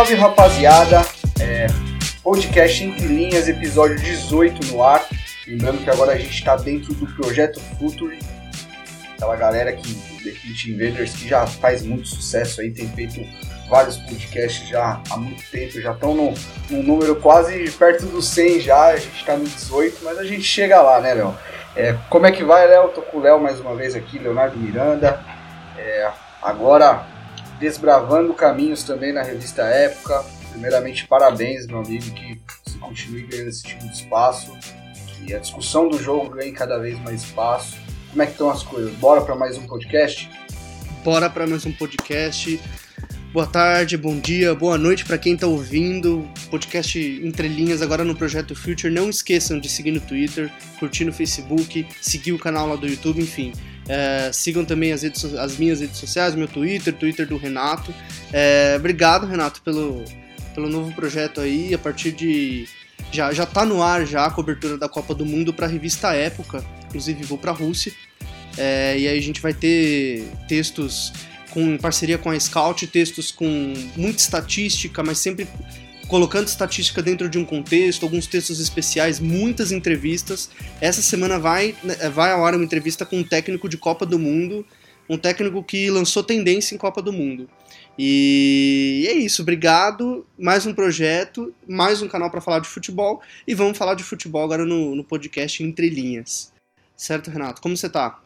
Salve, rapaziada! É, podcast Entre Linhas, episódio 18 no ar. Lembrando que agora a gente está dentro do projeto Futuri. Aquela galera que, The Pit Invaders, que já faz muito sucesso aí, tem feito vários podcasts já há muito tempo, já estão no, num número quase perto do 100 já, a gente está no 18, mas a gente chega lá, né, Léo? É, como é que vai, Léo? Tô com o Léo mais uma vez aqui, Leonardo Miranda. É, agora desbravando caminhos também na revista Época. Primeiramente, parabéns, meu amigo, que você continue ganhando esse tipo de espaço. E a discussão do jogo ganhe cada vez mais espaço. Como é que estão as coisas? Bora para mais um podcast? Bora para mais um podcast. Boa tarde, bom dia, boa noite para quem tá ouvindo. Podcast Entre Linhas agora no Projeto Future. Não esqueçam de seguir no Twitter, curtir no Facebook, seguir o canal lá do YouTube, enfim. É, sigam também as, redes, as minhas redes sociais, meu Twitter, Twitter do Renato. É, obrigado, Renato, pelo, pelo novo projeto aí. A partir de. Já, já tá no ar já a cobertura da Copa do Mundo para a revista Época. Inclusive vou para a Rússia. É, e aí a gente vai ter textos com em parceria com a Scout, textos com muita estatística, mas sempre colocando estatística dentro de um contexto, alguns textos especiais, muitas entrevistas. Essa semana vai, vai ao ar uma entrevista com um técnico de Copa do Mundo, um técnico que lançou tendência em Copa do Mundo. E é isso, obrigado. Mais um projeto, mais um canal para falar de futebol e vamos falar de futebol agora no, no podcast Entre Linhas. Certo, Renato? Como você tá?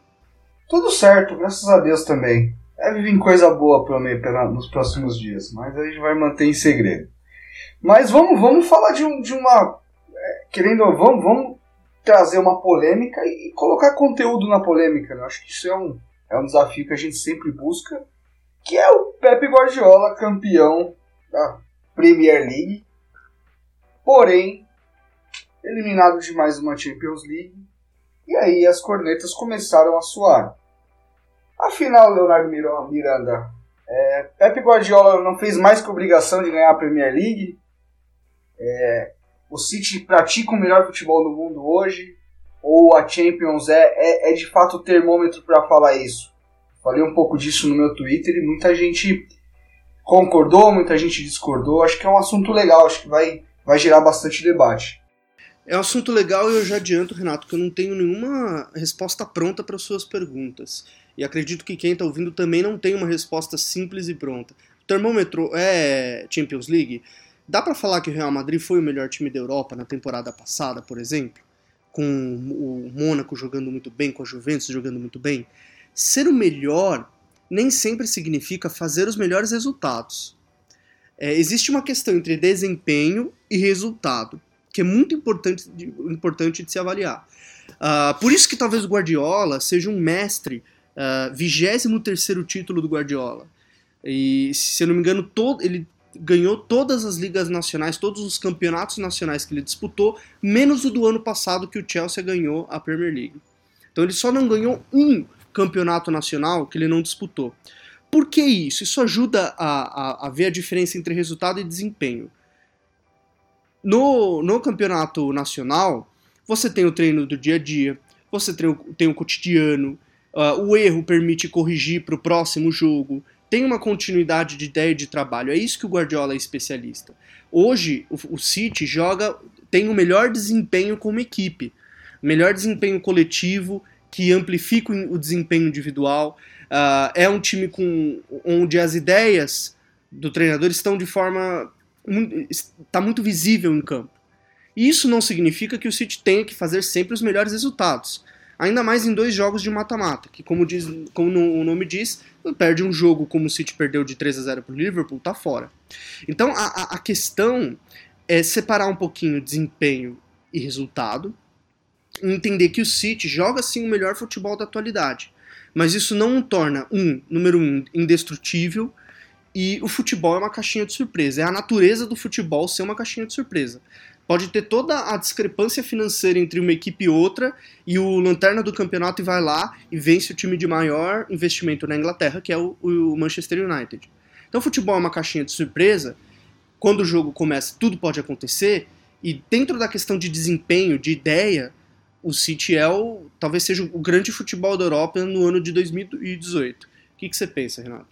Tudo certo, graças a Deus também. Deve vir coisa boa pra mim pela- nos próximos dias, mas a gente vai manter em segredo. Mas vamos, vamos falar de, um, de uma. é, Querendo, vamos, vamos trazer uma polêmica e, e colocar conteúdo na polêmica. né? Acho que isso é um, é um desafio que a gente sempre busca, que é o Pepe Guardiola, campeão da Premier League. Porém, eliminado de mais uma Champions League. E aí as cornetas começaram a soar. Afinal, Leonardo Miranda, é, Pepe Guardiola não fez mais que obrigação de ganhar a Premier League. É, o City pratica o melhor futebol do mundo hoje. Ou a Champions é, é, é de fato o termômetro para falar isso. Falei um pouco disso no meu Twitter e muita gente concordou, muita gente discordou. Acho que é um assunto legal, acho que vai, vai gerar bastante debate. É um assunto legal e eu já adianto, Renato, que eu não tenho nenhuma resposta pronta para suas perguntas. E acredito que quem está ouvindo também não tem uma resposta simples e pronta. O termômetro é Champions League? Dá para falar que o Real Madrid foi o melhor time da Europa na temporada passada, por exemplo? Com o Mônaco jogando muito bem, com a Juventus jogando muito bem? Ser o melhor nem sempre significa fazer os melhores resultados. É, existe uma questão entre desempenho e resultado que é muito importante de, importante de se avaliar. Ah, por isso que talvez o Guardiola seja um mestre, ah, 23 título do Guardiola. E, se eu não me engano, todo, ele ganhou todas as ligas nacionais, todos os campeonatos nacionais que ele disputou, menos o do ano passado que o Chelsea ganhou a Premier League. Então ele só não ganhou um campeonato nacional que ele não disputou. Por que isso? Isso ajuda a, a, a ver a diferença entre resultado e desempenho. No, no campeonato nacional, você tem o treino do dia a dia, você tem o, tem o cotidiano, uh, o erro permite corrigir para o próximo jogo, tem uma continuidade de ideia de trabalho. É isso que o Guardiola é especialista. Hoje, o, o City joga, tem o melhor desempenho como equipe, melhor desempenho coletivo que amplifica o desempenho individual. Uh, é um time com, onde as ideias do treinador estão de forma está muito visível em campo. Isso não significa que o City tenha que fazer sempre os melhores resultados. Ainda mais em dois jogos de mata-mata, que como, diz, como o nome diz, perde um jogo como o City perdeu de 3 a 0 para o Liverpool, tá fora. Então a, a questão é separar um pouquinho desempenho e resultado, entender que o City joga sim o melhor futebol da atualidade, Mas isso não o torna, um, número um, indestrutível, e o futebol é uma caixinha de surpresa. É a natureza do futebol ser uma caixinha de surpresa. Pode ter toda a discrepância financeira entre uma equipe e outra, e o lanterna do campeonato vai lá e vence o time de maior investimento na Inglaterra, que é o, o Manchester United. Então, futebol é uma caixinha de surpresa. Quando o jogo começa, tudo pode acontecer, e dentro da questão de desempenho, de ideia, o City é o, talvez seja o grande futebol da Europa no ano de 2018. O que, que você pensa, Renato?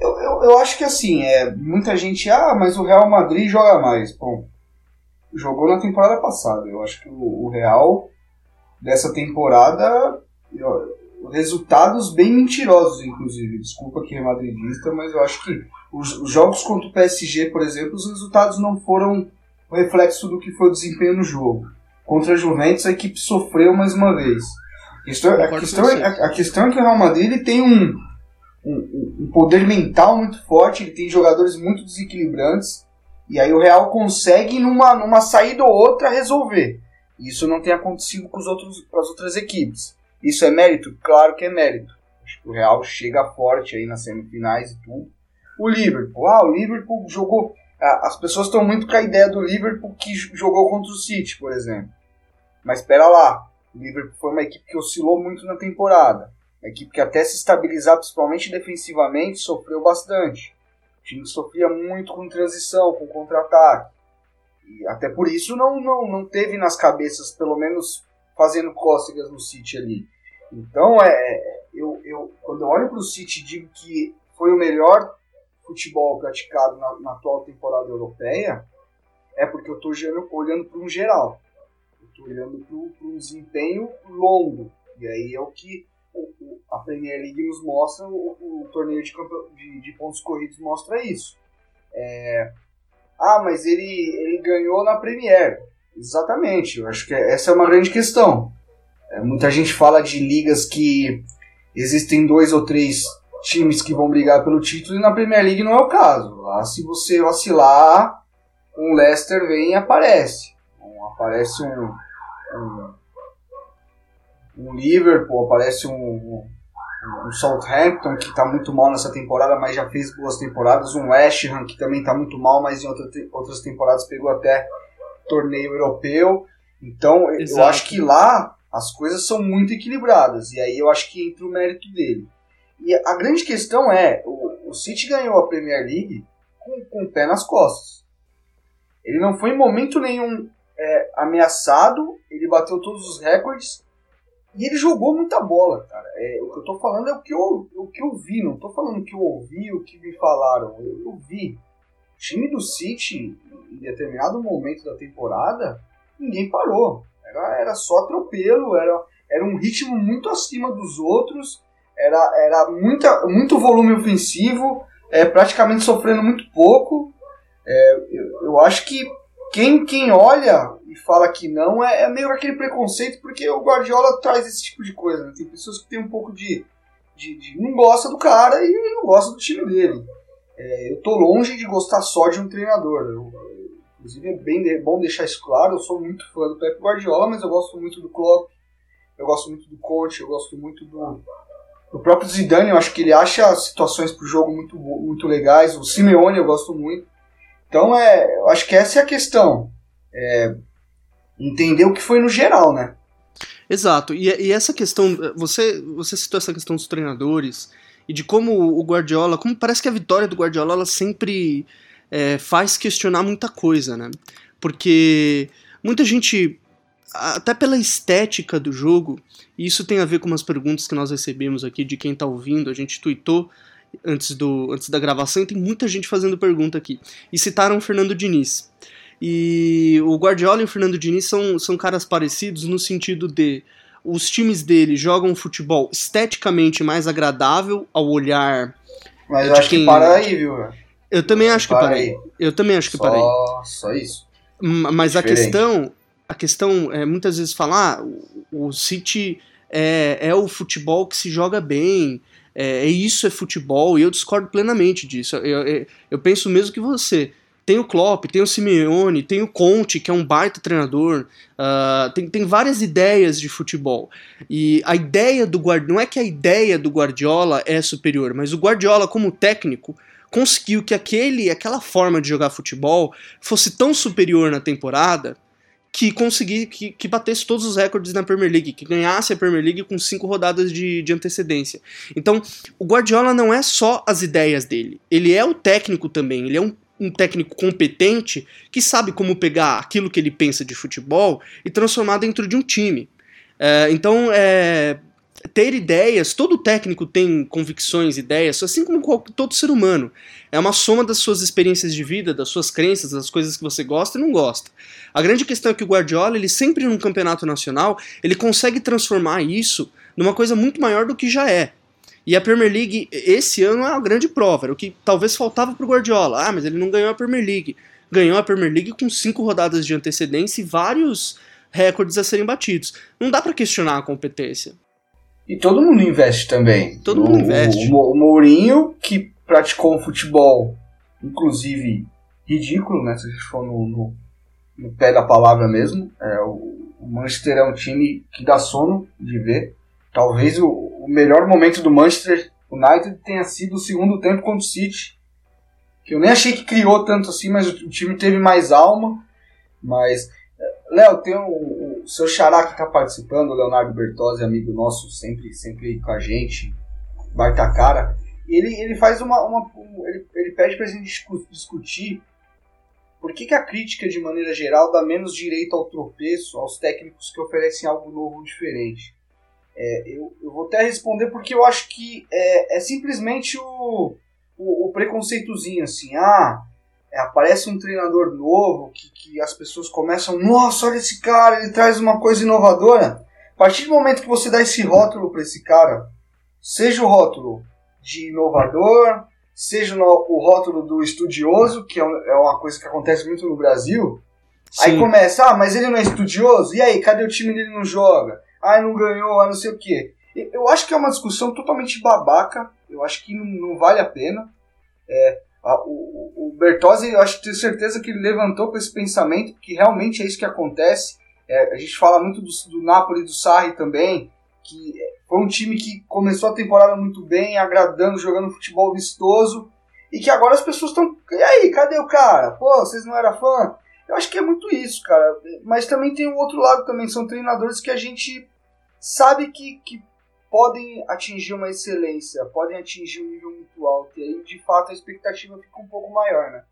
Eu, eu, eu acho que assim, é, muita gente, ah, mas o Real Madrid joga mais. Bom, jogou na temporada passada. Eu acho que o, o Real dessa temporada, resultados bem mentirosos, inclusive. Desculpa que é madridista, mas eu acho que os, os, jogos contra o PSG, por exemplo, os resultados não foram o reflexo do que foi o desempenho no jogo. Contra a Juventus, a equipe sofreu mais uma vez. A questão, a questão, é, a, questão é que o Real Madrid ele tem um, um, um poder mental muito forte, ele tem jogadores muito desequilibrantes e aí o Real consegue, numa, numa saída ou outra, resolver. Isso não tem acontecido com, os outros, com as outras equipes. Isso é mérito? Claro que é mérito. Acho que o Real chega forte aí nas semifinais e tudo. O Liverpool, ah, o Liverpool jogou. As pessoas estão muito com a ideia do Liverpool que jogou contra o City, por exemplo. Mas espera lá, o Liverpool foi uma equipe que oscilou muito na temporada. Uma equipe que até se estabilizar, principalmente defensivamente, sofreu bastante time sofria muito com transição, com contra-ataque. E até por isso não, não, não teve nas cabeças, pelo menos fazendo cócegas no City ali. Então, é, eu, eu, quando eu olho para o City digo que foi o melhor futebol praticado na, na atual temporada europeia, é porque eu estou olhando, para um geral. Eu estou olhando para um desempenho longo. E aí é o que Premier League nos mostra, o, o torneio de, de, de, pontos corridos mostra isso. É, ah, mas ele, ele ganhou na Premier. Exatamente, eu acho que essa é uma grande questão. É, muita gente fala de ligas que existem dois ou três times que vão brigar pelo título e na Premier League não é o caso. Lá, se você vacilar, um Leicester vem e aparece. Aparece um, um um Liverpool, aparece um, um, Southampton que está muito mal nessa temporada, mas já fez boas temporadas, um West Ham que também está muito mal, mas em outra, outras temporadas pegou até torneio europeu. Então Exato. eu acho que lá as coisas são muito equilibradas e aí eu acho que entra o mérito dele. E a grande questão é, o, o City ganhou a Premier League com, com o pé nas costas. Ele não foi em momento nenhum é, ameaçado, ele bateu todos os recordes e ele jogou muita bola, cara. É, o que eu tô falando é o que eu, o que eu vi, não tô falando o que eu ouvi, o que me falaram. Eu, eu vi. O time do City, em determinado momento da temporada, ninguém parou. Era, era só atropelo, era, era um ritmo muito acima dos outros, era, era muita, muito volume ofensivo, é, praticamente sofrendo muito pouco. É, eu, eu acho que quem, quem olha fala que não é, é, meio aquele preconceito, porque o Guardiola traz esse tipo de coisa. Né? Tem pessoas que tem um pouco de, de, de, não gosta do cara e não gosta do time dele. É, eu tô longe de gostar só de um treinador. Eu, inclusive é bem bom deixar isso claro. Eu sou muito fã do Pep Guardiola, mas eu gosto muito do Klopp, eu gosto muito do Conte, eu gosto muito do, próprio Zidane. Eu acho que ele acha situações pro jogo muito, muito legais. O Simeone eu gosto muito. Então, é, eu acho que essa é a questão. É, entender o que foi no geral, né? Exato. E, e, essa questão, você, você citou essa questão dos treinadores e de como o Guardiola, como parece que a vitória do Guardiola ela sempre é, faz questionar muita coisa, né? Porque muita gente, até pela estética do jogo, e isso tem a ver com umas perguntas que nós recebemos aqui de quem está ouvindo, a gente tweetou antes, do, antes da gravação e tem muita gente fazendo pergunta aqui. E citaram o Fernando Diniz. E o Guardiola e o Fernando Diniz são, são caras parecidos no sentido de os times dele jogam futebol esteticamente mais agradável ao olhar. Mas eu acho quem... que para aí, viu? Eu também acho que parei. Eu também acho que só, parei. Só isso. Mas Diferente. a questão, a questão é muitas vezes falar, ah, o City é, é o futebol que se joga bem, é, é, isso é futebol, e eu discordo plenamente disso. Eu, eu, eu, penso mesmo que você, Tem o Klopp, tem o Simeone, tem o Conte, que é um baita treinador. Uh, tem, tem várias ideias de futebol. E a ideia do Guardiola. Não é que a ideia do Guardiola é superior, mas o Guardiola, como técnico, conseguiu que aquele, aquela forma de jogar futebol fosse tão superior na temporada que conseguisse que, que batesse todos os recordes na Premier League, que ganhasse a Premier League com cinco rodadas de, de antecedência. Então, o Guardiola não é só as ideias dele, ele é o técnico também, ele é um, um técnico competente que sabe como pegar aquilo que ele pensa de futebol e transformar dentro de um time. É, então, é, ter ideias, todo técnico tem convicções, ideias, assim como todo ser humano. É uma soma das suas experiências de vida, das suas crenças, das coisas que você gosta e não gosta. A grande questão é que o Guardiola, ele sempre num campeonato nacional, ele consegue transformar isso numa coisa muito maior do que já é. E a Premier League, esse ano, é uma grande prova. Era o que talvez faltava pro Guardiola. Ah, mas ele não ganhou a Premier League. Ganhou a Premier League com cinco rodadas de antecedência e vários recordes a serem batidos. Não dá para questionar a competência. E todo mundo investe também. Todo mundo investe. O, o Mourinho, que praticou um futebol, inclusive, ridículo, né? Se a gente for no, no, no pé da palavra mesmo. É, o, o, Manchester é um time que dá sono de ver. Talvez o, o melhor momento do Manchester United tenha sido o segundo tempo contra o City. Que eu nem achei que criou tanto assim, mas o time teve mais alma. Mas Léo, tem o, o seu xará que está participando, o Leonardo Bertozzi, amigo nosso, sempre, sempre com a gente, baita cara. Ele, ele faz uma. uma ele, ele pede para a gente discutir por que, que a crítica, de maneira geral, dá menos direito ao tropeço aos técnicos que oferecem algo novo diferente. É, eu, eu vou até responder porque eu acho que é, é simplesmente o, o, o preconceitozinho, assim, ah, é, aparece um treinador novo que, que as pessoas começam, nossa, olha esse cara, ele traz uma coisa inovadora. A partir do momento que você dá esse rótulo para esse cara, seja o rótulo de inovador, seja o rótulo do estudioso, que é, é uma coisa que acontece muito no Brasil, Sim. aí começa, ah, mas ele não é estudioso? E aí, cadê o time dele não joga? Ah, não ganhou, não sei o quê. Eu acho que é uma discussão totalmente babaca, eu acho que não, não vale a pena. É, o, o Bertozzi, eu acho que tenho certeza que ele levantou com esse pensamento, que realmente é isso que acontece. É, a gente fala muito do, do Napoli do Sarri também, que foi um time que começou a temporada muito bem, agradando, jogando futebol vistoso, e que agora as pessoas estão. E aí, cadê o cara? Pô, vocês não eram fã? Eu acho que é muito isso, cara. Mas também tem o outro lado também, são treinadores que a gente sabe que, que podem atingir uma excelência, podem atingir um nível muito alto. E aí, de fato, a expectativa fica um pouco maior, né?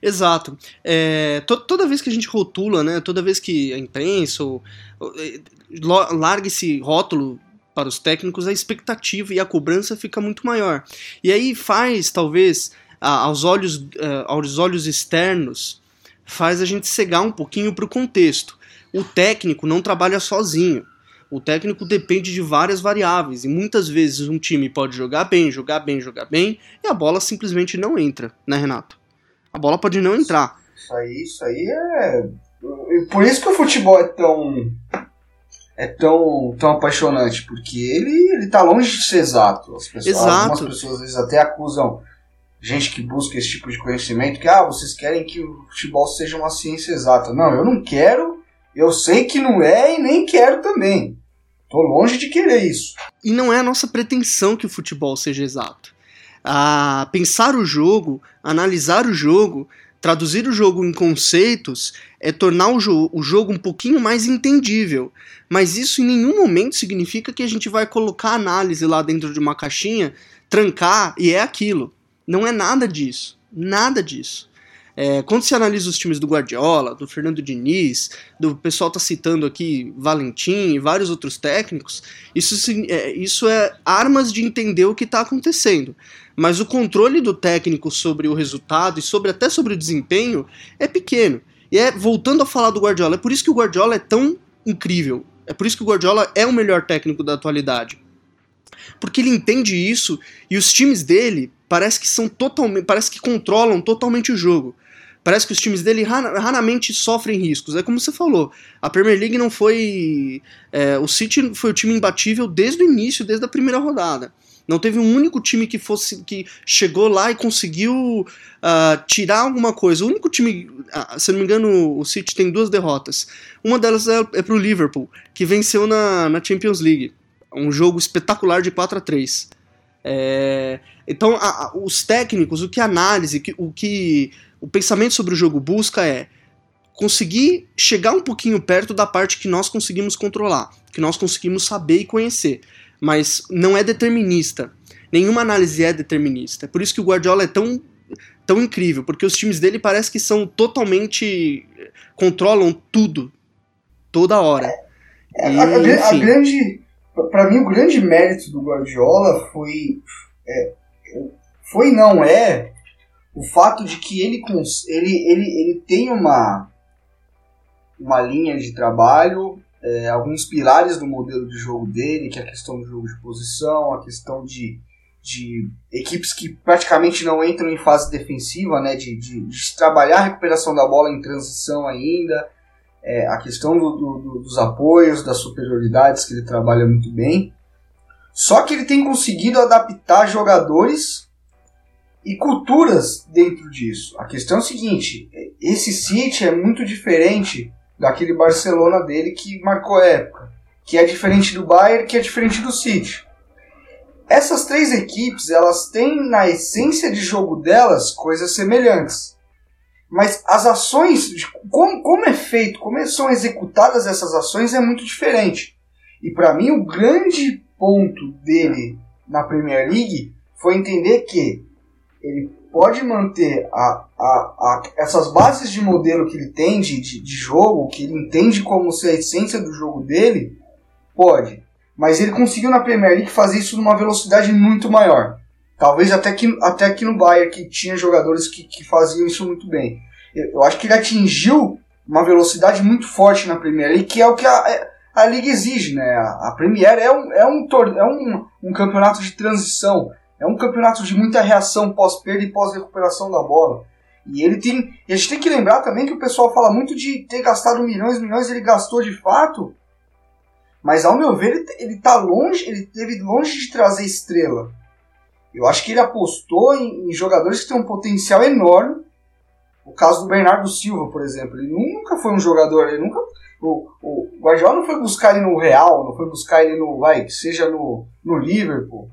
Exato. É, to, toda vez que a gente rotula, né, toda vez que a imprensa ou, ou, é, larga esse rótulo para os técnicos, a expectativa e a cobrança fica muito maior. E aí faz, talvez, aos olhos, é, aos olhos externos, faz a gente cegar um pouquinho para o contexto. O técnico não trabalha sozinho. O técnico depende de várias variáveis e muitas vezes um time pode jogar bem, jogar bem, jogar bem e a bola simplesmente não entra, né, Renato? A bola pode não entrar. Isso aí, isso aí é. Por isso que o futebol é tão. É tão, tão apaixonante, porque ele, ele tá longe de ser exato. As pessoas, exato. Algumas pessoas às vezes até acusam gente que busca esse tipo de conhecimento que ah, vocês querem que o futebol seja uma ciência exata. Não, eu não quero eu sei que não é e nem quero também. Tô longe de querer isso. E não é a nossa pretensão que o futebol seja exato. A pensar o jogo, analisar o jogo, traduzir o jogo em conceitos é tornar o, jo o jogo um pouquinho mais entendível. Mas isso em nenhum momento significa que a gente vai colocar análise lá dentro de uma caixinha, trancar e é aquilo. Não é nada disso. Nada disso. É, quando se analisa os times do Guardiola, do Fernando Diniz, do pessoal tá citando aqui Valentim e vários outros técnicos, isso, é, isso é armas de entender o que está acontecendo. Mas o controle do técnico sobre o resultado e sobre até sobre o desempenho é pequeno. E é voltando a falar do Guardiola, é por isso que o Guardiola é tão incrível. É por isso que o Guardiola é o melhor técnico da atualidade. Porque ele entende isso e os times dele parece que são totalmente, parece que controlam totalmente o jogo. Parece que os times dele ra- raramente sofrem riscos. É como você falou, a Premier League não foi. é, o City foi o time imbatível desde o início, desde a primeira rodada. Não teve um único time que fosse que chegou lá e conseguiu ah, tirar alguma coisa. O único time, ah, se não me engano, o City tem duas derrotas. Uma delas é, é pro Liverpool, que venceu na, na Champions League. Um jogo espetacular de 4 a 3 É, Então, a- a- os técnicos, o que a análise, que- o que o pensamento sobre o jogo busca é conseguir chegar um pouquinho perto da parte que nós conseguimos controlar, que nós conseguimos saber e conhecer, mas não é determinista. Nenhuma análise é determinista. É por isso que o Guardiola é tão, tão incrível, porque os times dele parece que são totalmente controlam tudo toda hora. É, E, a, a grande. Pra mim, o grande mérito do Guardiola foi. é, foi não é o fato de que ele, ele, ele, ele tem uma, uma linha de trabalho, é, alguns pilares do modelo de jogo dele, que é a questão do jogo de posição, a questão de, de equipes que praticamente não entram em fase defensiva, né, de, de, de trabalhar a recuperação da bola em transição ainda, é, a questão do- do- do- dos apoios, das superioridades, que ele trabalha muito bem. Só que ele tem conseguido adaptar jogadores e culturas dentro disso. A questão é o seguinte: esse City é muito diferente daquele Barcelona dele que marcou época, que é diferente do Bayern, que é diferente do City. Essas três equipes, elas têm na essência de jogo delas coisas semelhantes. Mas as ações, como, como é feito, como são executadas essas ações é muito diferente. E para mim o grande ponto dele na Premier League foi entender que ele pode manter a, a, a, essas bases de modelo que ele tem de, de, de jogo, que ele entende como ser a essência do jogo dele, pode. Mas ele conseguiu na Premier League fazer isso numa velocidade muito maior. Talvez até que, até aqui no Bayern, que tinha jogadores que, que faziam isso muito bem. Eu, eu acho que ele atingiu uma velocidade muito forte na Premier League, que é o que a, a Liga exige. Né? A, a Premier é, um, é, um, é um, um campeonato de transição. É um campeonato de muita reação pós-perda e pós-recuperação da bola. E ele tem. E a gente tem que lembrar também que o pessoal fala muito de ter gastado milhões milhões, ele gastou de fato. Mas ao meu ver, ele, ele tá longe, ele teve longe de trazer estrela. Eu acho que ele apostou em, em jogadores que têm um potencial enorme. O caso do Bernardo Silva, por exemplo. Ele nunca foi um jogador, ele nunca. O, o Guardiola não foi buscar ele no Real, não foi buscar ele no. Vai, que seja no, no Liverpool.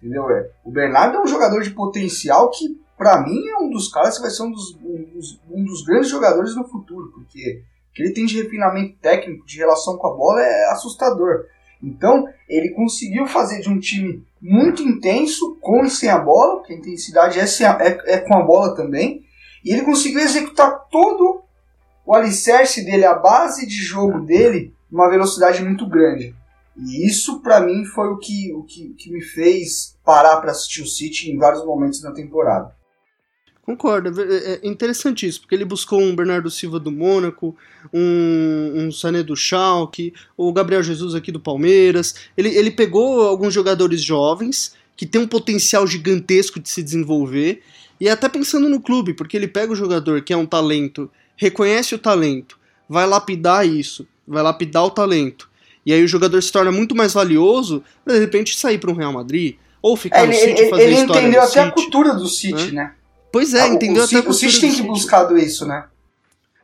Entendeu? É, o Bernardo é um jogador de potencial que, pra mim, é um dos caras que vai ser um dos, um dos, um dos grandes jogadores no futuro, porque o que ele tem de refinamento técnico, de relação com a bola, é assustador. Então, ele conseguiu fazer de um time muito intenso, com e sem a bola, porque a intensidade é, a- é, é com a bola também, e ele conseguiu executar todo o alicerce dele, a base de jogo dele, numa velocidade muito grande. E isso, pra mim, foi o que, o que, que me fez parar pra assistir o City em vários momentos da temporada. Concordo, é é interessante isso, porque ele buscou um Bernardo Silva do Mônaco, um, um Sané do Schalke, o Gabriel Jesus aqui do Palmeiras. Ele, ele pegou alguns jogadores jovens que têm um potencial gigantesco de se desenvolver, e até pensando no clube, porque ele pega o jogador que é um talento, reconhece o talento, vai lapidar isso, vai lapidar o talento, e aí o jogador se torna muito mais valioso pra de repente sair para um Real Madrid, ou ficar É, no ele City ele, fazer ele história entendeu até a City. cultura do City, né? Pois é, Ah, entendeu o, o City tem que buscar isso, né?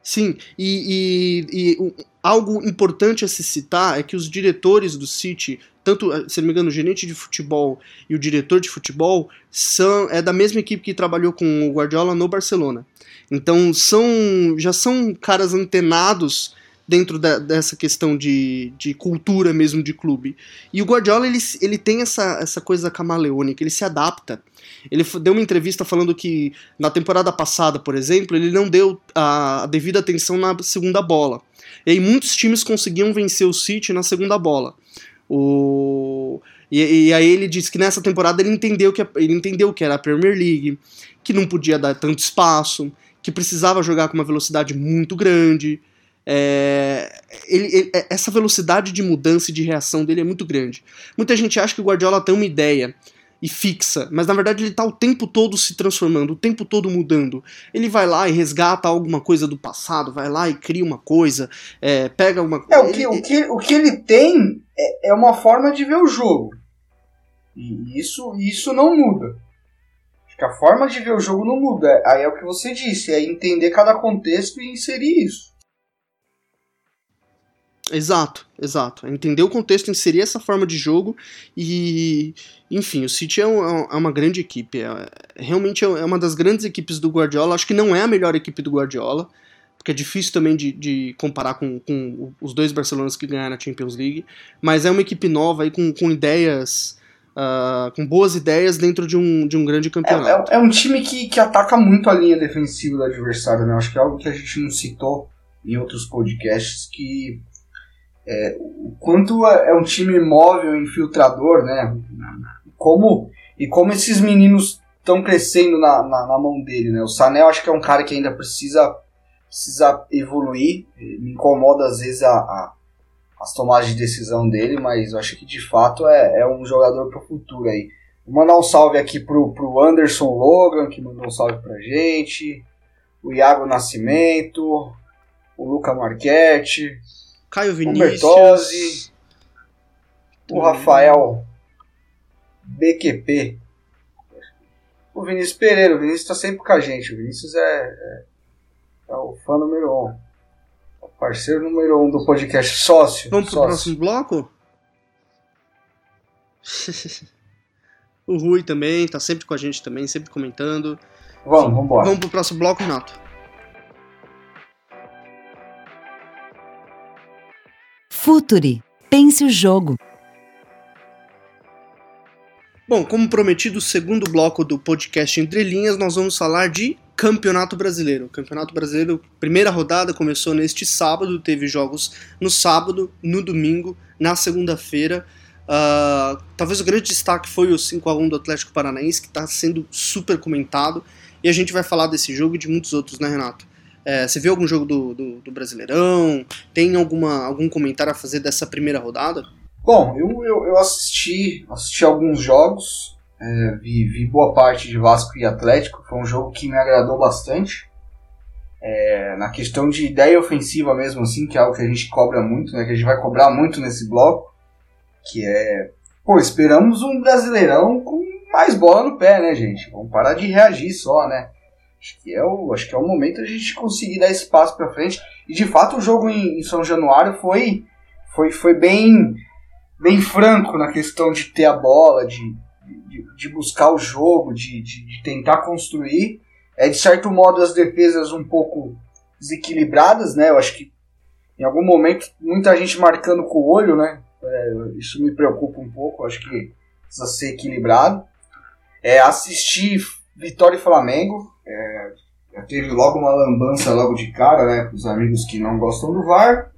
Sim, e, e- e um- algo importante a se citar é que os diretores do City, tanto, eh, se não me engano, o gerente de futebol e o diretor de futebol, são é da mesma equipe que trabalhou com o Guardiola no Barcelona. Então são já são caras antenados dentro da- dessa questão de, de cultura mesmo de clube. E o Guardiola ele, ele tem essa, essa coisa camaleônica, ele se adapta. Ele deu uma entrevista falando que na temporada passada, por exemplo, ele não deu a, a devida atenção na segunda bola. E aí muitos times conseguiam vencer o City na segunda bola. O... E, e aí ele disse que nessa temporada ele entendeu que, ele entendeu que era a Premier League, que não podia dar tanto espaço, que precisava jogar com uma velocidade muito grande. É, ele- ele- essa velocidade de mudança e de reação dele é muito grande. Muita gente acha que o Guardiola tem uma ideia e fixa, mas na verdade ele está o tempo todo se transformando, o tempo todo mudando. Ele vai lá e resgata alguma coisa do passado, vai lá e cria uma coisa, é, pega uma É, o que, o que, o que ele tem é, é uma forma de ver o jogo. E isso, isso não muda. Acho que a forma de ver o jogo não muda. Aí é o que você disse, é entender cada contexto e inserir isso. Exato, exato. Entender o contexto, inserir essa forma de jogo e, enfim, o City é, um- é uma grande equipe. É, realmente é uma das grandes equipes do Guardiola. Acho que não é a melhor equipe do Guardiola, porque é difícil também de, de comparar com, com os dois Barcelonas que ganharam a Champions League. Mas é uma equipe nova aí com, com ideias, ah, com boas ideias dentro de um, de um grande É, campeonato. é, é um time que, que ataca muito a linha defensiva do adversário, né? Acho que é algo que a gente não citou em outros podcasts, que é, o quanto é é um time móvel, infiltrador, né? Como, e como esses meninos estão crescendo na, na, na mão dele, né? O Sané eu acho que é um cara que ainda precisa, precisa evoluir. Me incomoda às vezes a, a- as tomadas de decisão dele, mas eu acho que de fato é, é um jogador pro futuro aí. Vou mandar um salve aqui pro, pro Anderson Logan, que mandou um salve pra gente. O Iago Nascimento. O Luca Marchetti. Caio o Vinícius. Bertozzi. O Rafael BQP. O Vinícius Pereira. O Vinícius tá sempre com a gente. O Vinícius é, é, é o fã número um. É o parceiro número um do podcast. Sócio. Vamos pro sócio. próximo bloco? o Rui também, tá sempre com a gente também, sempre comentando. Vamos, vamos embora. Vamos pro próximo bloco, Renato. Futuri. Pense o jogo. Bom, como prometido, o segundo bloco do podcast Entre Linhas, nós vamos falar de Campeonato Brasileiro. Campeonato Brasileiro, primeira rodada, começou neste sábado, teve jogos no sábado, no domingo, na segunda-feira. Ah, talvez o grande destaque foi o 5x1 do Atlético Paranaense, que está sendo super comentado. E a gente vai falar desse jogo e de muitos outros, né, Renato? É, você viu algum jogo do, do, do Brasileirão? Tem alguma, algum comentário a fazer dessa primeira rodada? Bom, eu, eu, eu assisti, assisti alguns jogos, é, vi, vi boa parte de Vasco e Atlético, foi um jogo que me agradou bastante. É, na questão de ideia ofensiva mesmo, assim, que é algo que a gente cobra muito, né, que a gente vai cobrar muito nesse bloco, que é, pô, esperamos um Brasileirão com mais bola no pé, né, gente? Vamos parar de reagir só, né? Acho que é o, acho que é o momento a gente conseguir dar espaço para frente. E de fato o jogo em, em São Januário foi, foi, foi bem bem franco na questão de ter a bola, de, de, de buscar o jogo, de, de, de tentar construir. É, de certo modo, as defesas um pouco desequilibradas, né? Eu acho que em algum momento muita gente marcando com o olho, né? É, isso me preocupa um pouco, acho que precisa ser equilibrado. É, assistir Vitória e Flamengo, é, teve logo uma lambança logo de cara, né? Com os amigos que não gostam do VAR.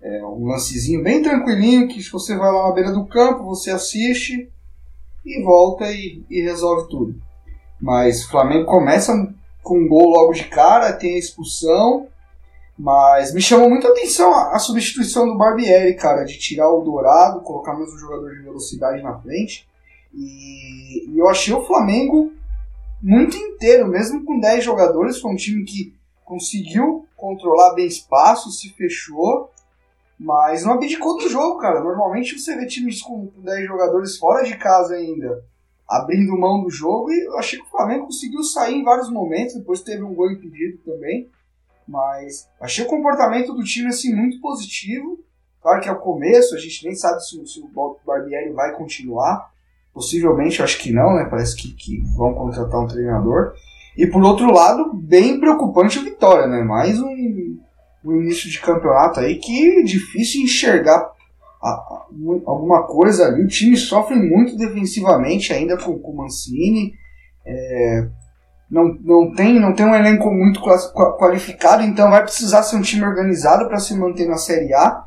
É um lancezinho bem tranquilinho que você vai lá na beira do campo, você assiste e volta e, e resolve tudo. Mas o Flamengo começa com um gol logo de cara, tem a expulsão, mas me chamou muita atenção a, a substituição do Barbieri, cara, de tirar o Dourado, colocar mais um jogador de velocidade na frente. E, e eu achei o Flamengo muito inteiro, mesmo com 10 jogadores, foi um time que conseguiu controlar bem espaço, se fechou mas não abdicou do jogo, cara. Normalmente você vê times com 10 jogadores fora de casa ainda, abrindo mão do jogo, e eu achei que o Flamengo conseguiu sair em vários momentos, depois teve um gol impedido também. Mas achei o comportamento do time assim muito positivo. Claro que é o começo, a gente nem sabe se, se o Barbieri vai continuar. Possivelmente, acho que não, né? Parece que, que vão contratar um treinador. E por outro lado, bem preocupante a vitória, né? Mais um, o início de campeonato aí que é difícil enxergar a- a- alguma coisa ali. O time sofre muito defensivamente ainda com com o Mancini. É, não, não, tem, não tem um elenco muito qualificado, então vai precisar ser um time organizado para se manter na Série A.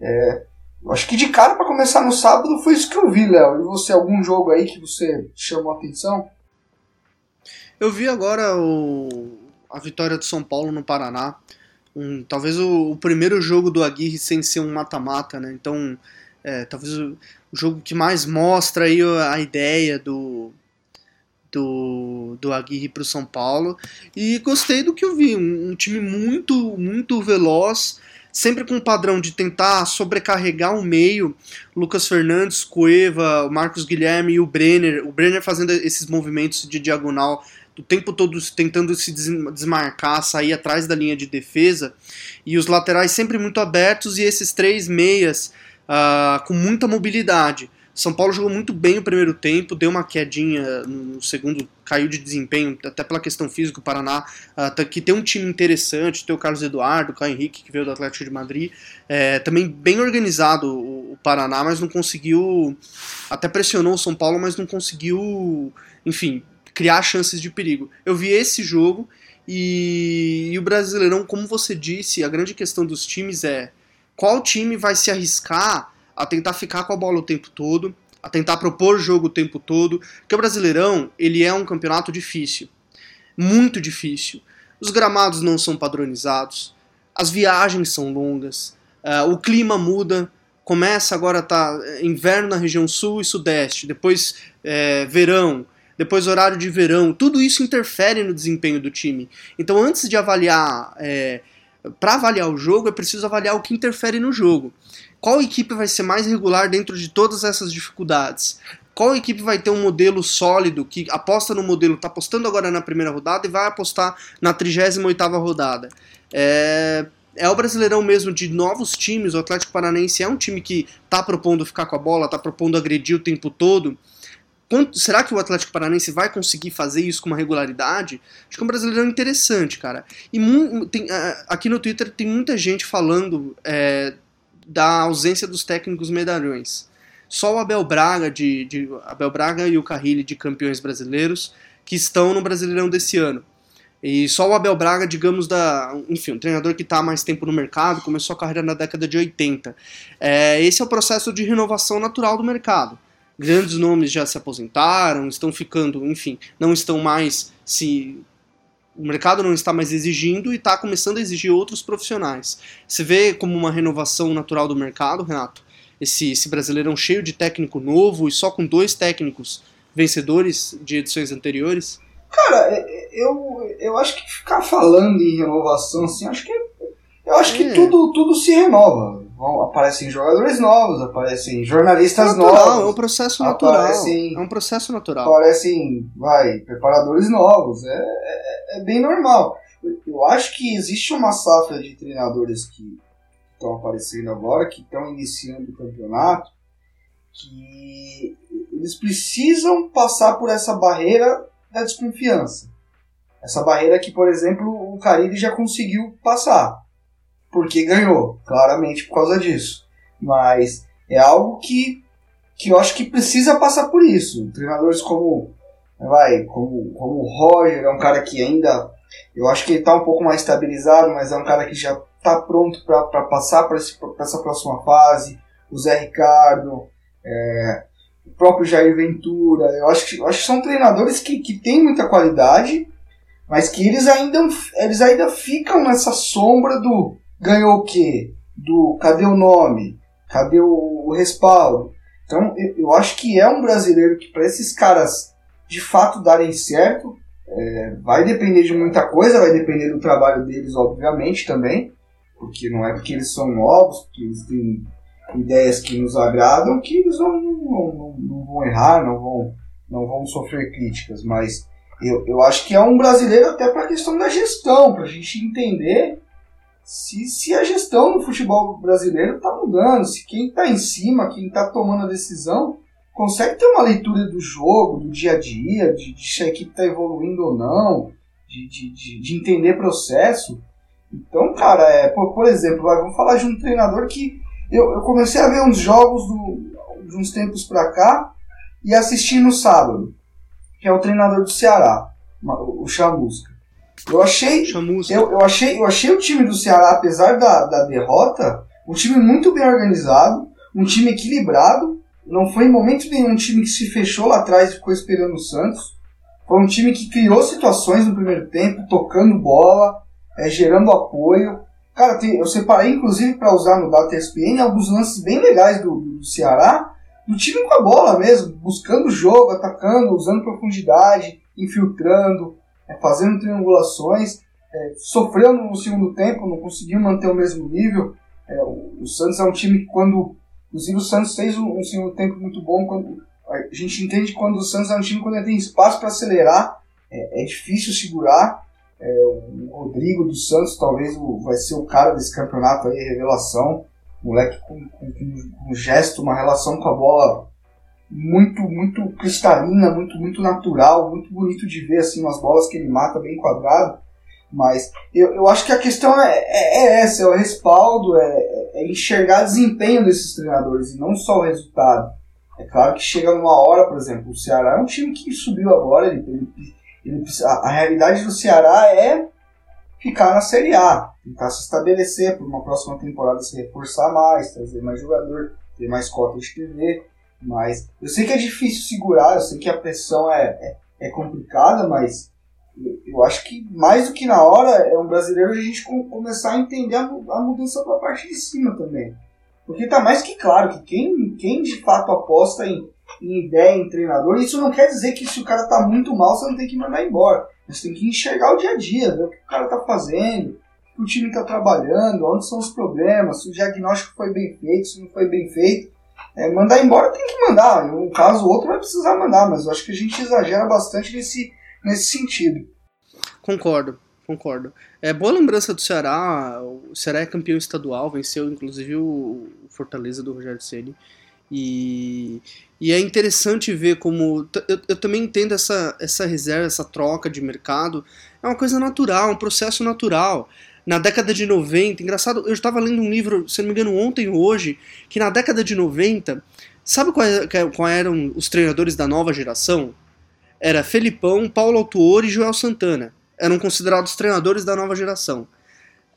É, acho que de cara para começar no sábado foi isso que eu vi, Léo. E você, algum jogo aí que você chamou a atenção? Eu vi agora o, a vitória do São Paulo no Paraná. Um, talvez o, o primeiro jogo do Aguirre sem ser um mata-mata, né? Então, é, talvez o, o jogo que mais mostra aí a ideia do, do, do Aguirre para o São Paulo e gostei do que eu vi. Um, um, time muito, muito veloz, sempre com o padrão de tentar sobrecarregar o meio. Lucas Fernandes, Cueva, Marcos Guilherme e o Brenner. O Brenner fazendo esses movimentos de diagonal o tempo todo tentando se desmarcar, sair atrás da linha de defesa, e os laterais sempre muito abertos, e esses três meias uh, com muita mobilidade. São Paulo jogou muito bem o primeiro tempo, deu uma quedinha no segundo, caiu de desempenho, até pela questão física. O Paraná, uh, que tem um time interessante, tem o Carlos Eduardo, o Caio Henrique, que veio do Atlético de Madrid. É, também bem organizado o, o, Paraná, mas não conseguiu. Até pressionou o São Paulo, mas não conseguiu, enfim, criar chances de perigo. Eu vi esse jogo e, e o Brasileirão, como você disse, a grande questão dos times é qual time vai se arriscar a tentar ficar com a bola o tempo todo, a tentar propor jogo o tempo todo, porque o Brasileirão, ele é um campeonato difícil, muito difícil. Os gramados não são padronizados, as viagens são longas, uh, o clima muda, começa agora tá inverno na região sul e sudeste, depois é, verão, depois horário de verão, tudo isso interfere no desempenho do time. Então, antes de avaliar, é, para avaliar o jogo, é preciso avaliar o que interfere no jogo. Qual equipe vai ser mais regular dentro de todas essas dificuldades? Qual equipe vai ter um modelo sólido que aposta no modelo, está apostando agora na primeira rodada e vai apostar na 38ª rodada? É, é o Brasileirão mesmo de novos times, o Atlético Paranaense é um time que está propondo ficar com a bola, está propondo agredir o tempo todo. Quanto, será que o Atlético Paranaense vai conseguir fazer isso com uma regularidade? Acho que é um brasileirão interessante, cara. E tem, aqui no Twitter tem muita gente falando é, da ausência dos técnicos medalhões. Só o Abel Braga, de, de Abel Braga e o Carrilli de campeões brasileiros que estão no Brasileirão desse ano. E só o Abel Braga, digamos, da, enfim, um treinador que está mais tempo no mercado, começou a carreira na década de 80. É, esse é o processo de renovação natural do mercado. Grandes nomes já se aposentaram, estão ficando, enfim, não estão mais se o mercado não está mais exigindo e está começando a exigir outros profissionais. Você vê como uma renovação natural do mercado, Renato? Esse, esse brasileirão cheio de técnico novo e só com dois técnicos vencedores de edições anteriores? Cara, é, é, eu, eu acho que ficar falando em renovação, assim, acho que eu acho é. que tudo, tudo se renova. Aparecem jogadores novos, aparecem jornalistas é natural, novos. É um processo natural. Aparecem, é um processo natural. Aparecem, vai, preparadores novos. É, é, é bem normal. Eu acho que existe uma safra de treinadores que estão aparecendo agora, que estão iniciando o campeonato, que eles precisam passar por essa barreira da desconfiança. Essa barreira que, por exemplo, o Caribe já conseguiu passar porque ganhou, claramente por causa disso. Mas é algo que, que eu acho que precisa passar por isso. Treinadores como vai, como, como o Roger é um cara que ainda eu acho que ele está um pouco mais estabilizado, mas é um cara que já está pronto para passar para essa próxima fase. O Zé Ricardo, é, o próprio Jair Ventura, eu acho que, eu acho que são treinadores que, que têm muita qualidade, mas que eles ainda, eles ainda ficam nessa sombra do ganhou o quê? Do cadê o nome? Cadê o, o respaldo? Então eu, eu, acho que é um brasileiro que para esses caras de fato darem certo, é, vai depender de muita coisa, vai depender do trabalho deles, obviamente, também, porque não é porque eles são novos, porque eles têm ideias que nos agradam, que eles não, não, não, não vão errar, não vão, não vão sofrer críticas, mas eu, eu acho que é um brasileiro até para a questão da gestão, para a gente entender se, se a gestão no futebol brasileiro está mudando, se quem está em cima, quem está tomando a decisão, consegue ter uma leitura do jogo, do dia a dia, de, de se a equipe está evoluindo ou não, de, de, de, de, entender processo. Então, cara, é, por, por exemplo, vamos falar de um treinador que eu, eu comecei a ver uns jogos do, de uns tempos para cá e assisti no sábado, que é o treinador do Ceará, o Chamusca. Eu achei, eu, eu, achei, eu achei o time do Ceará, apesar da, da derrota, um time muito bem organizado, um time equilibrado. Não foi em momento nenhum um time que se fechou lá atrás e ficou esperando o Santos. Foi um time que criou situações no primeiro tempo, tocando bola, é, gerando apoio. Cara, tem, eu separei inclusive para usar no Data ESPN alguns lances bem legais do, do Ceará, do time com a bola mesmo, buscando o jogo, atacando, usando profundidade, infiltrando, fazendo triangulações, é, sofrendo no segundo tempo, não conseguiu manter o mesmo nível. É, o, Santos é um time que quando. Inclusive o Santos fez um, segundo tempo muito bom. Quando, a gente entende quando o Santos é um time quando ele tem espaço para acelerar, é, é, difícil segurar. É, o Rodrigo dos Santos talvez vai ser o cara desse campeonato aí, revelação. Moleque com, com, com um gesto, uma relação com a bola muito muito cristalina, muito muito natural, muito bonito de ver assim umas bolas que ele mata bem quadrado. Mas eu, eu acho que a questão é, é, é essa, é o respaldo, é, é, enxergar desempenho desses treinadores e não só o resultado. É claro que chega numa hora, por exemplo, o Ceará é um time que subiu agora, ele, ele, ele a, a realidade do Ceará é ficar na Série A, tentar se estabelecer para uma próxima temporada se reforçar mais, trazer mais jogador, ter mais cota de TV. Mas eu sei que é difícil segurar, eu sei que a pressão é, é, é complicada, mas eu acho que mais do que na hora é um brasileiro a gente começar a entender a, mudança para a parte de cima também. Porque tá mais que claro que quem, quem de fato aposta em, em ideia, em treinador, isso não quer dizer que se o cara tá muito mal, você não tem que mandar embora. Você tem que enxergar o dia a dia, ver o que o cara tá fazendo, o que o time tá trabalhando, onde são os problemas, se o diagnóstico foi bem feito, se não foi bem feito. É, mandar embora tem que mandar. Um caso ou outro vai precisar mandar, mas eu acho que a gente exagera bastante nesse, nesse sentido. Concordo, concordo. É boa lembrança do Ceará. O Ceará é campeão estadual, venceu inclusive o Fortaleza do Rogério Ceni. E, e é interessante ver como. Eu, eu também entendo essa, essa reserva, essa troca de mercado. É uma coisa natural, um processo natural na década de 90, engraçado, eu estava lendo um livro, se não me engano, ontem ou hoje, que na década de 90, sabe qual, qual eram os treinadores da nova geração? Era Felipão, Paulo Autuori e Joel Santana. Eram considerados treinadores da nova geração.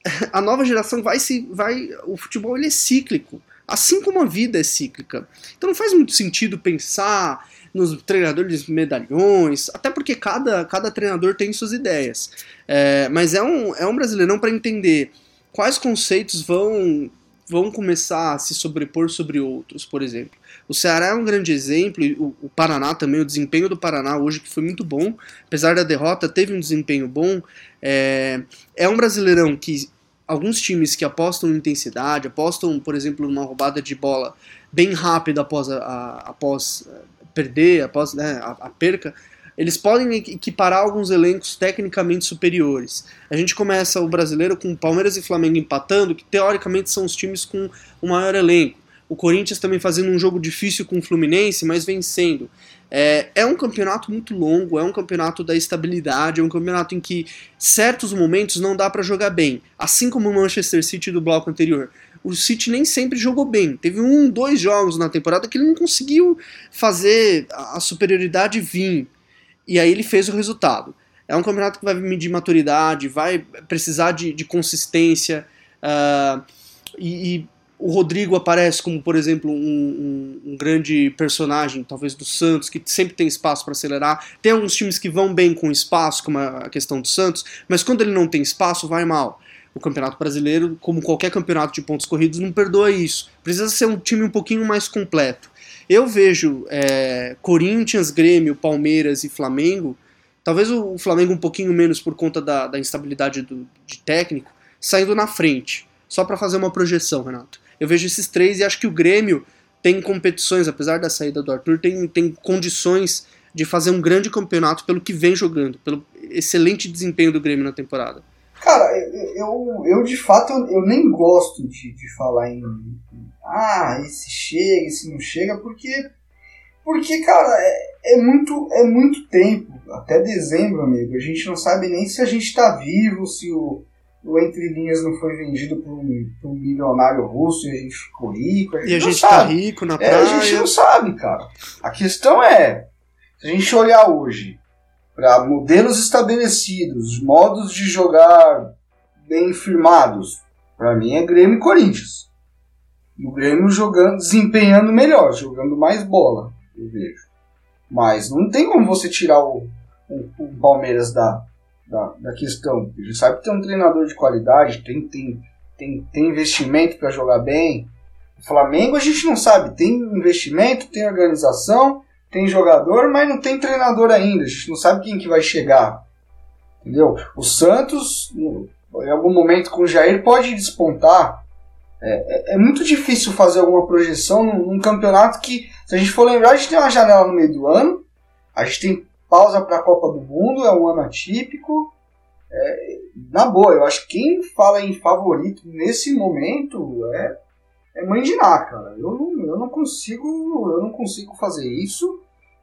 A nova geração vai se. vai O futebol ele é cíclico. Assim como a vida é cíclica. Então não faz muito sentido pensar nos treinadores medalhões, até porque cada, cada treinador tem suas ideias. É, mas é um, é um brasileirão para entender quais conceitos vão, vão começar a se sobrepor sobre outros, por exemplo. O Ceará é um grande exemplo, e o, Paraná também, o desempenho do Paraná hoje que foi muito bom, apesar da derrota, teve um desempenho bom. É, é um brasileirão que alguns times que apostam em intensidade, apostam, por exemplo, numa roubada de bola bem rápida após, a, a, após perder, após né, a, a perca, eles podem equiparar alguns elencos tecnicamente superiores. A gente começa o brasileiro com Palmeiras e Flamengo empatando, que teoricamente são os times com o maior elenco. O Corinthians também fazendo um jogo difícil com o Fluminense, mas vencendo. É, é um campeonato muito longo, é um campeonato da estabilidade, é um campeonato em que certos momentos não dá para jogar bem, assim como o Manchester City do bloco anterior o City nem sempre jogou bem. Teve um, dois jogos na temporada que ele não conseguiu fazer a superioridade vir. E aí ele fez o resultado. É um campeonato que vai medir maturidade, vai precisar de, de consistência. Uh, e, e, o Rodrigo aparece como, por exemplo, um, um, um, grande personagem, talvez do Santos, que sempre tem espaço para acelerar. Tem alguns times que vão bem com espaço, como a questão do Santos, mas quando ele não tem espaço, vai mal o Campeonato Brasileiro, como qualquer campeonato de pontos corridos, não perdoa isso. Precisa ser um time um pouquinho mais completo. Eu vejo é, Corinthians, Grêmio, Palmeiras e Flamengo, talvez o Flamengo um pouquinho menos por conta da, da instabilidade do, de técnico, saindo na frente. Só para fazer uma projeção, Renato. Eu vejo esses três e acho que o Grêmio tem competições, apesar da saída do Arthur, tem, tem condições de fazer um grande campeonato pelo que vem jogando, pelo excelente desempenho do Grêmio na temporada. Cara, eu, eu de fato eu nem gosto de, de falar em ah, esse chega, esse não chega, porque porque, cara, é, é, muito, é muito tempo, até dezembro, amigo. A gente não sabe nem se a gente tá vivo, se o, o Entre Linhas não foi vendido por um, um milionário russo e a gente ficou rico. A gente e a gente tá sabe. tá rico na praia. É, a gente não sabe, cara. A questão é, se a gente olhar hoje, para modelos estabelecidos, modos de jogar bem firmados, para mim é Grêmio e Corinthians. E o Grêmio jogando, desempenhando melhor, jogando mais bola, eu vejo. Mas não tem como você tirar o, o, o Palmeiras da, da, da, questão. A gente sabe que tem um treinador de qualidade, tem, tem, tem, tem investimento para jogar bem. O Flamengo a gente não sabe, tem investimento, tem organização, tem jogador, mas não tem treinador ainda. A gente não sabe quem que vai chegar. Entendeu? O Santos, em algum momento com o Jair, pode despontar. É, é, é muito difícil fazer alguma projeção num, num, campeonato que, se a gente for lembrar, a gente tem uma janela no meio do ano, a gente tem pausa para a Copa do Mundo, é um ano atípico. É, na boa, eu acho que quem fala em favorito nesse momento é, é mãe de Ná, cara. Eu não, eu não consigo eu não consigo fazer isso.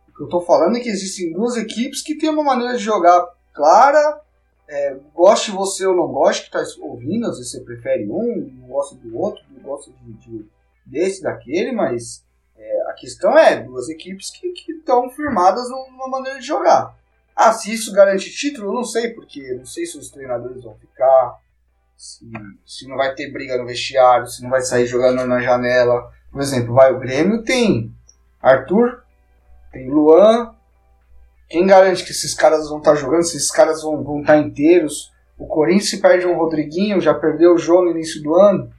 O que eu tô falando é que existem duas equipes que têm uma maneira de jogar clara. É, goste você ou não goste que está ouvindo, às vezes você prefere um, não gosta do outro, não gosta de, de desse, daquele, mas questão é duas equipes que estão firmadas numa maneira de jogar. Ah, se isso garante título, eu não sei, porque não sei se os treinadores vão ficar, se, se não vai ter briga no vestiário, se não vai sair jogando na janela. Por exemplo, vai o Grêmio tem Arthur, tem Luan. Quem garante que esses caras vão estar tá jogando, se esses caras vão, vão estar tá inteiros? O Corinthians se perde um Rodriguinho, já perdeu o João no início do ano.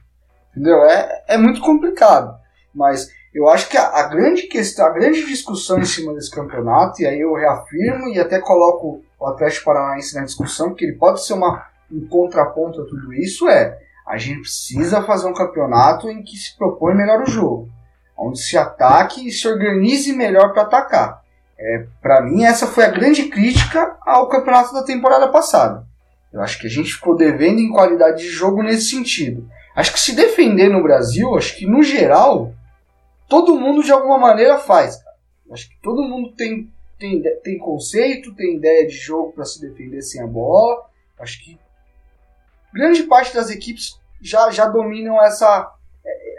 Entendeu? É, é muito complicado. Mas eu acho que a, a, grande questão, a grande discussão em cima desse campeonato, e aí eu reafirmo e até coloco o Atlético Paranaense na discussão, porque ele pode ser uma, um contraponto a tudo isso, é a gente precisa fazer um campeonato em que se propõe melhor o jogo, onde se ataque e se organize melhor para atacar. É, para mim, essa foi a grande crítica ao campeonato da temporada passada. Eu acho que a gente ficou devendo em qualidade de jogo nesse sentido. Acho que se defender no Brasil, acho que no geral, todo mundo de alguma maneira faz. Cara. Acho que todo mundo tem, tem, tem conceito, tem ideia de jogo para se defender sem a bola. Acho que grande parte das equipes já, já dominam essa,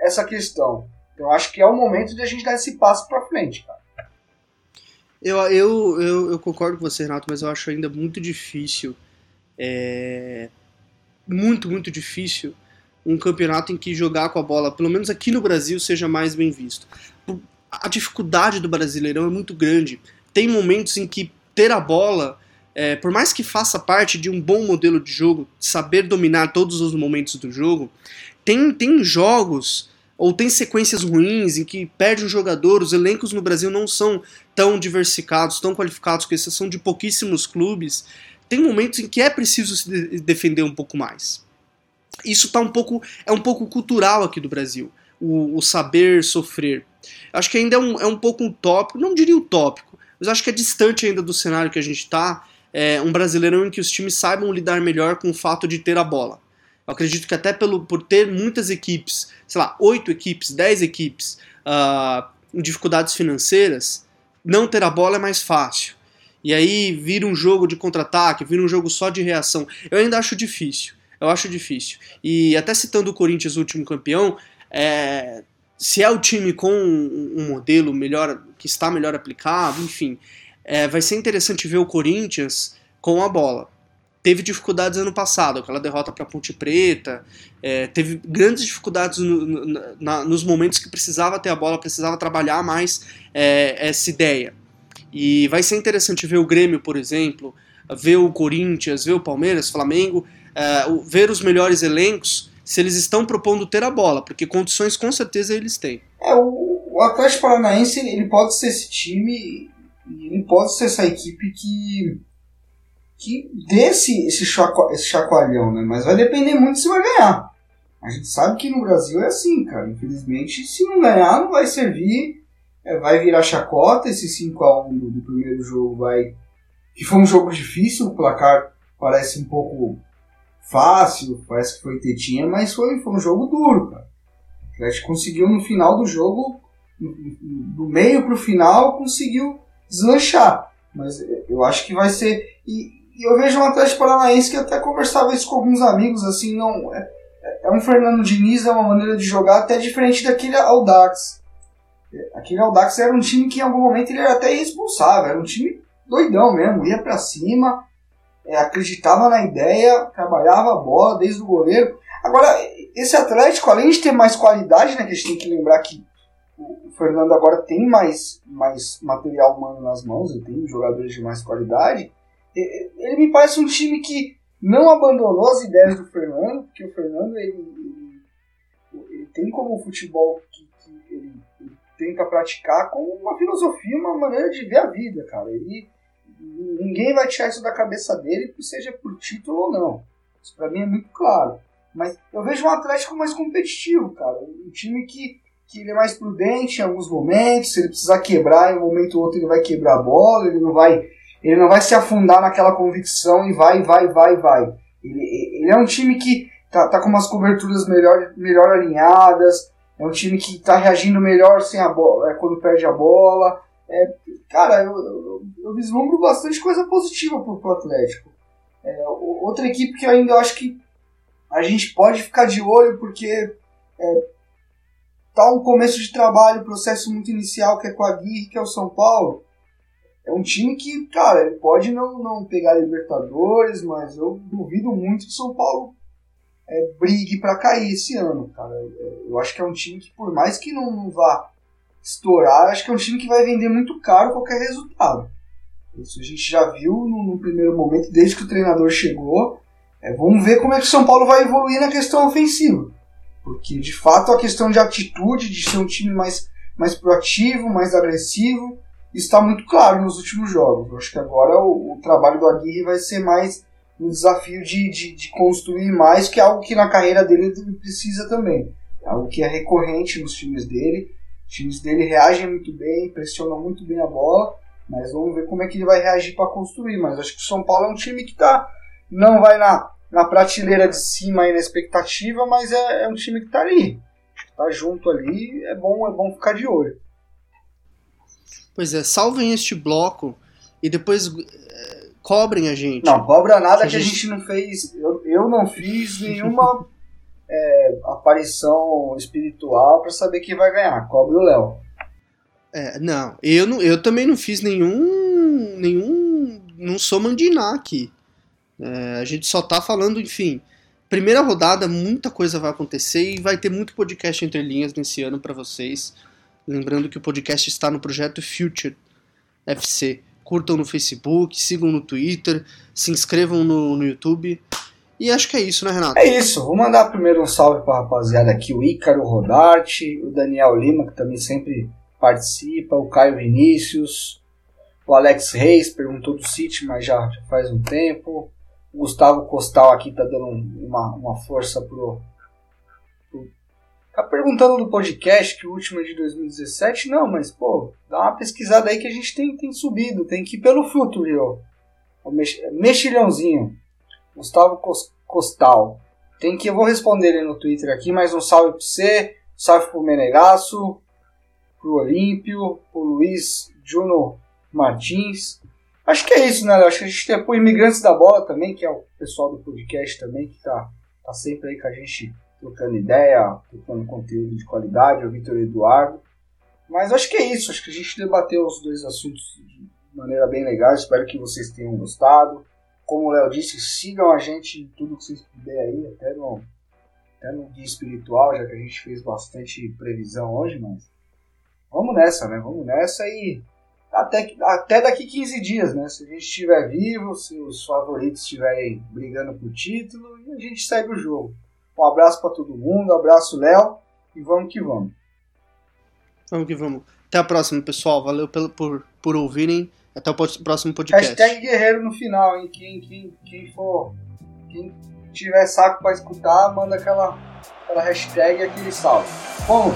essa questão. Então acho que é o momento de a gente dar esse passo para frente, cara. Eu, eu, eu, eu, concordo com você, Renato, mas eu acho ainda muito difícil. É, muito, muito difícil um campeonato em que jogar com a bola, pelo menos aqui no Brasil, seja mais bem visto. A dificuldade do Brasileirão é muito grande. Tem momentos em que ter a bola, é, por mais que faça parte de um bom modelo de jogo, saber dominar todos os momentos do jogo, tem, tem jogos ou tem sequências ruins em que perde um jogador, os elencos no Brasil não são tão diversificados, tão qualificados, com exceção de pouquíssimos clubes. Tem momentos em que é preciso se defender um pouco mais isso tá um pouco é um pouco cultural aqui do Brasil, o, o saber sofrer. Acho que ainda é um, é um pouco utópico, não diria utópico, mas acho que é distante ainda do cenário que a gente está, é, um brasileirão em que os times saibam lidar melhor com o fato de ter a bola. Eu acredito que até pelo, por ter muitas equipes, sei lá, oito equipes, dez equipes, uh, em dificuldades financeiras, não ter a bola é mais fácil. E aí vira um jogo de contra-ataque, vira um jogo só de reação. Eu ainda acho difícil. Eu acho difícil. E até citando o Corinthians, o último campeão, é, se é o time com um modelo melhor, que está melhor aplicado, enfim, é, vai ser interessante ver o Corinthians com a bola. Teve dificuldades ano passado, aquela derrota para a Ponte Preta, é, teve grandes dificuldades no, no, na, nos momentos que precisava ter a bola, precisava trabalhar mais é, essa ideia. E vai ser interessante ver o Grêmio, por exemplo, ver o Corinthians, ver o Palmeiras, Flamengo, uh, ver os melhores elencos se eles estão propondo ter a bola, porque condições com certeza eles têm. É, o, o Atlético Paranaense ele pode ser esse time, ele pode ser essa equipe que que dê esse, esse, chaco, esse chacoalhão, né? Mas vai depender muito se vai ganhar. A gente sabe que no Brasil é assim, cara. Infelizmente, se não ganhar, não vai servir. É, vai virar chacota. Esse 5x1 do, do, primeiro jogo vai. Que foi um jogo difícil, o placar parece um pouco fácil, parece que foi tetinha, mas foi, foi um jogo duro, cara. O Atlético conseguiu no final do jogo, do meio pro final, conseguiu deslanchar. Mas eu acho que vai ser. E, e eu vejo um Atlético Paranaense que até conversava isso com alguns amigos, assim, não. É, é um Fernando Diniz, é uma maneira de jogar até diferente daquele Audax. Aquele Audax era um time que em algum momento ele era até irresponsável, era um time doidão mesmo, ia para cima, é, acreditava na ideia, trabalhava a bola desde o goleiro. Agora, esse Atlético, além de ter mais qualidade, né, que a gente tem que lembrar que o Fernando agora tem mais, mais material humano nas mãos, ele tem jogadores de mais qualidade, ele me parece um time que não abandonou as ideias do Fernando, porque o Fernando ele, ele, ele tem como futebol que, que ele, ele, tenta praticar como uma filosofia, uma maneira de ver a vida, cara. Ele, ninguém vai tirar isso da cabeça dele, seja por título ou não. Isso pra mim é muito claro. Mas eu vejo um Atlético mais competitivo, cara. Um time que, que ele é mais prudente em alguns momentos, se ele precisar quebrar, em um momento ou outro ele vai quebrar a bola, ele não vai, ele não vai se afundar naquela convicção e vai, vai, vai, vai. Ele, ele é um time que tá, tá com umas coberturas melhor, melhor alinhadas, é um time que tá reagindo melhor sem a bola, é, quando perde a bola. É, cara, eu, eu, eu, vislumbro bastante coisa positiva pro, pro Atlético. É, outra equipe que eu ainda acho que a gente pode ficar de olho porque é, tá um começo de trabalho, processo muito inicial que é com a Aguirre, que é o São Paulo. É um time que, cara, ele pode não, não pegar Libertadores, mas eu duvido muito que o São Paulo é, brigue para cair esse ano, cara. Eu acho que é um time que, por mais que não, não vá estourar, acho que é um time que vai vender muito caro qualquer resultado. Isso a gente já viu no, no primeiro momento, desde que o treinador chegou. É, vamos ver como é que o São Paulo vai evoluir na questão ofensiva. Porque, de fato, a questão de atitude, de ser um time mais, mais proativo, mais agressivo, está muito claro nos últimos jogos. Eu acho que agora o, o trabalho do Aguirre vai ser mais um desafio de, de, de, construir mais, que é algo que na carreira dele ele precisa também. É algo que é recorrente nos times dele. Os times dele reagem muito bem, pressionam muito bem a bola, mas vamos ver como é que ele vai reagir para construir. Mas acho que o São Paulo é um time que tá, não vai na, na prateleira de cima aí na expectativa, mas é, é um time que está ali. Está junto ali, é bom, é bom ficar de olho. Pois é, salvem este bloco e depois é, cobrem a gente. Não, cobra nada que, que a, gente... gente... não fez. Eu, eu não fiz nenhuma é, aparição espiritual para saber quem vai ganhar. Cobre o Léo. É, não, eu, não, eu também não fiz nenhum. nenhum. Não sou mandiná aqui. É, a gente só tá falando, enfim. Primeira rodada, muita coisa vai acontecer e vai ter muito podcast entre linhas nesse ano para vocês. Lembrando que o podcast está no projeto Future FC. Curtam no Facebook, sigam no Twitter, se inscrevam no, no YouTube. E acho que é isso, né, Renato? É isso. Vou mandar primeiro um salve para a rapaziada aqui, o Ícaro Rodarte, o Daniel Lima, que também sempre participa, o Caio Vinícius, o Alex Reis perguntou do City, mas já, faz um tempo. O Gustavo Costal aqui tá dando uma, uma força pro, Tá perguntando do podcast, que o último é de 2017. Não, mas, pô, dá uma pesquisada aí que a gente tem, tem subido. Tem que ir pelo futuro, O mex, mexilhãozinho. Gustavo Costal. Tem que, eu vou responder ele no Twitter aqui, mas um salve pra você. Um salve pro Menegasso, pro Olímpio, pro Luiz Juno Martins. Acho que é isso, né? Acho que a gente tem pro Imigrantes da Bola também, que é o pessoal do podcast também, que tá, tá sempre aí com a gente trocando ideia, trocando conteúdo de qualidade, o Vitor Eduardo. Mas acho que é isso, acho que a gente debateu os dois assuntos de maneira bem legal, espero que vocês tenham gostado. Como o Léo disse, sigam a gente em tudo que vocês puderem aí, até no, até no guia espiritual, já que a gente fez bastante previsão hoje, mas vamos nessa, né? Vamos nessa e até, até daqui 15 dias, né? Se a gente estiver vivo, se os favoritos estiverem brigando por título, a gente segue o jogo. Um abraço para todo mundo, um abraço, Léo, e vamos que vamos. Vamos que vamos. Até a próxima, pessoal. Valeu pelo, por, por ouvirem. Até o próximo podcast. Hashtag guerreiro no final, hein? Quem, quem, quem for. Quem tiver saco para escutar, manda aquela, aquela hashtag e aquele salve. Vamos!